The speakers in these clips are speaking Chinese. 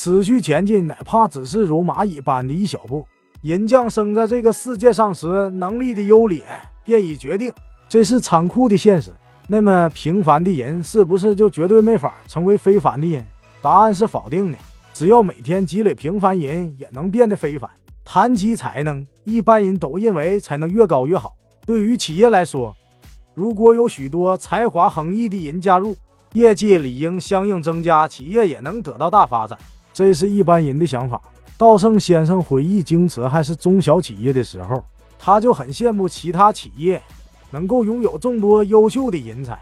持续前进，哪怕只是如蚂蚁般的一小步。人降生在这个世界上时，能力的优劣便已决定，这是残酷的现实。那么平凡的人是不是就绝对没法成为非凡的人？答案是否定的。只要每天积累平凡人，也能变得非凡。谈及才能，一般人都认为才能越高越好。对于企业来说，如果有许多才华横溢的人加入，业绩理应相应增加，企业也能得到大发展。这是一般人的想法。稻盛先生回忆京瓷还是中小企业的时候，他就很羡慕其他企业。能够拥有众多优秀的人才。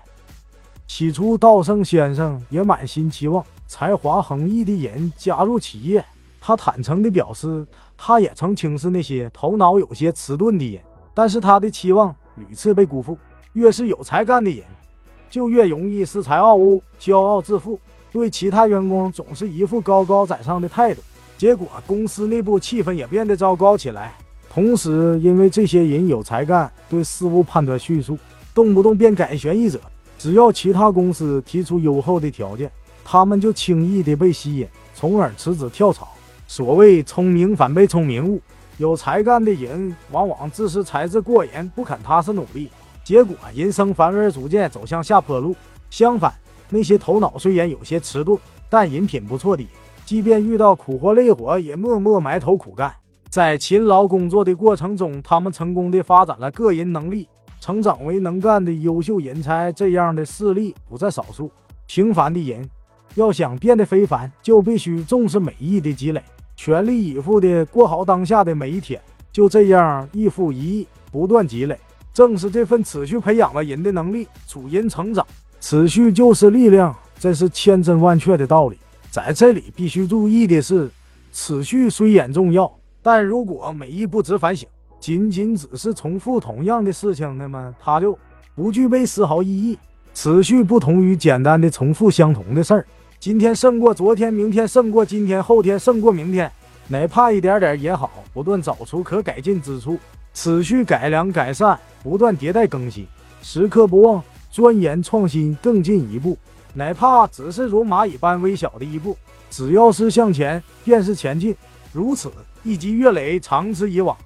起初，稻盛先生也满心期望才华横溢的人加入企业。他坦诚地表示，他也曾轻视那些头脑有些迟钝的人，但是他的期望屡次被辜负。越是有才干的人，就越容易恃才傲物、骄傲自负，对其他员工总是一副高高在上的态度。结果，公司内部气氛也变得糟糕起来。同时，因为这些人有才干，对事物判断迅速，动不动便改弦易辙。只要其他公司提出优厚的条件，他们就轻易的被吸引，从而辞职跳槽。所谓聪明反被聪明误，有才干的人往往自恃才智过人，不肯踏实努力，结果人生反而逐渐走向下坡路。相反，那些头脑虽然有些迟钝，但人品不错的，即便遇到苦活累活，也默默埋头苦干。在勤劳工作的过程中，他们成功的发展了个人能力，成长为能干的优秀人才。这样的事例不在少数。平凡的人要想变得非凡，就必须重视每一的积累，全力以赴的过好当下的每一天。就这样一复一亿，不断积累，正是这份持续培养了人的能力，促人成长。持续就是力量，这是千真万确的道理。在这里必须注意的是，持续虽然重要。但如果每一步只反省，仅仅只是重复同样的事情，那么它就不具备丝毫意义。持续不同于简单的重复相同的事儿，今天胜过昨天，明天胜过今天，后天胜过明天，哪怕一点点也好，不断找出可改进之处，持续改良改善，不断迭代更新，时刻不忘钻研创新，更进一步，哪怕只是如蚂蚁般微小的一步，只要是向前，便是前进。如此。一积月累，长此以往，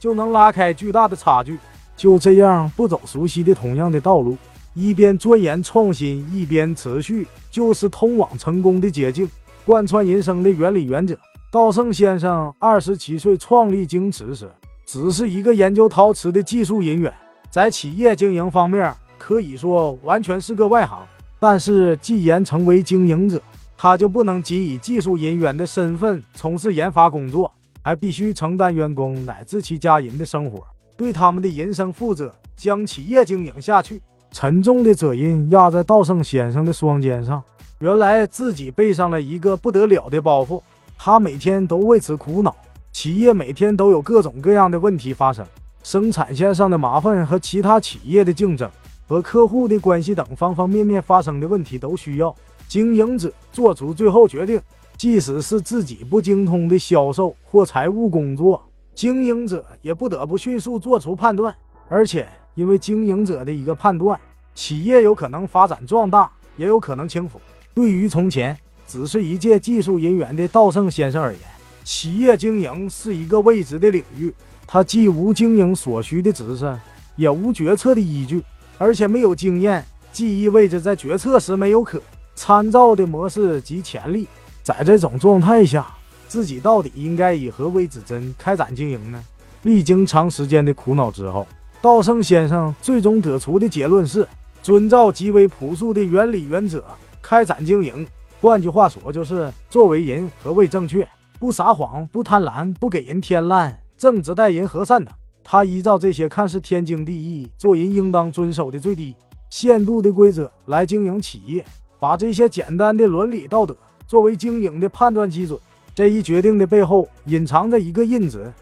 就能拉开巨大的差距。就这样，不走熟悉的同样的道路，一边钻研创新，一边持续，就是通往成功的捷径。贯穿人生的原理原则。稻盛先生二十七岁创立京瓷时，只是一个研究陶瓷的技术人员，在企业经营方面可以说完全是个外行。但是，既然成为经营者，他就不能仅以技术人员的身份从事研发工作。还必须承担员工乃至其家人的生活，对他们的人生负责，将企业经营下去。沉重的责任压在稻盛先生的双肩上，原来自己背上了一个不得了的包袱，他每天都为此苦恼。企业每天都有各种各样的问题发生，生产线上的麻烦和其他企业的竞争，和客户的关系等方方面面发生的问题，都需要经营者做出最后决定。即使是自己不精通的销售或财务工作，经营者也不得不迅速做出判断。而且，因为经营者的一个判断，企业有可能发展壮大，也有可能倾覆。对于从前只是一介技术人员的稻盛先生而言，企业经营是一个未知的领域。他既无经营所需的知识，也无决策的依据，而且没有经验，既意味着在决策时没有可参照的模式及潜力。在这种状态下，自己到底应该以何为指针开展经营呢？历经长时间的苦恼之后，稻盛先生最终得出的结论是：遵照极为朴素的原理原则开展经营。换句话说，就是作为人何谓正确？不撒谎，不贪婪，不给人添乱，正直待人，和善等。他依照这些看似天经地义、做人应当遵守的最低限度的规则来经营企业，把这些简单的伦理道德。作为经营的判断基准，这一决定的背后隐藏着一个因子，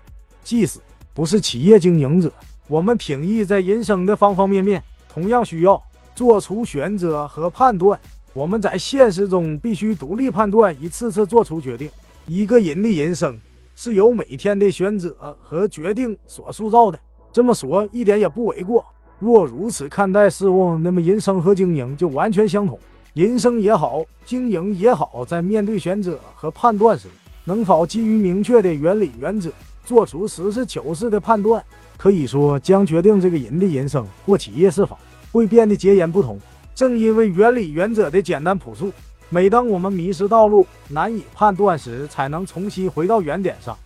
即使不是企业经营者，我们平易在人生的方方面面，同样需要做出选择和判断。我们在现实中必须独立判断，一次次做出决定。一个人的人生是由每天的选择和决定所塑造的，这么说一点也不为过。若如此看待事物，那么人生和经营就完全相同。人生也好，经营也好，在面对选择和判断时，能否基于明确的原理原则，做出实事求是的判断，可以说将决定这个人的人生或企业是否会变得截然不同。正因为原理原则的简单朴素，每当我们迷失道路、难以判断时，才能重新回到原点上。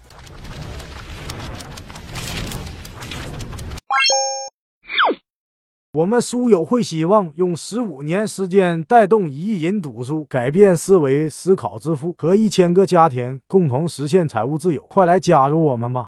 我们书友会希望用十五年时间带动一亿人读书，改变思维、思考致富，和一千个家庭共同实现财务自由。快来加入我们吧！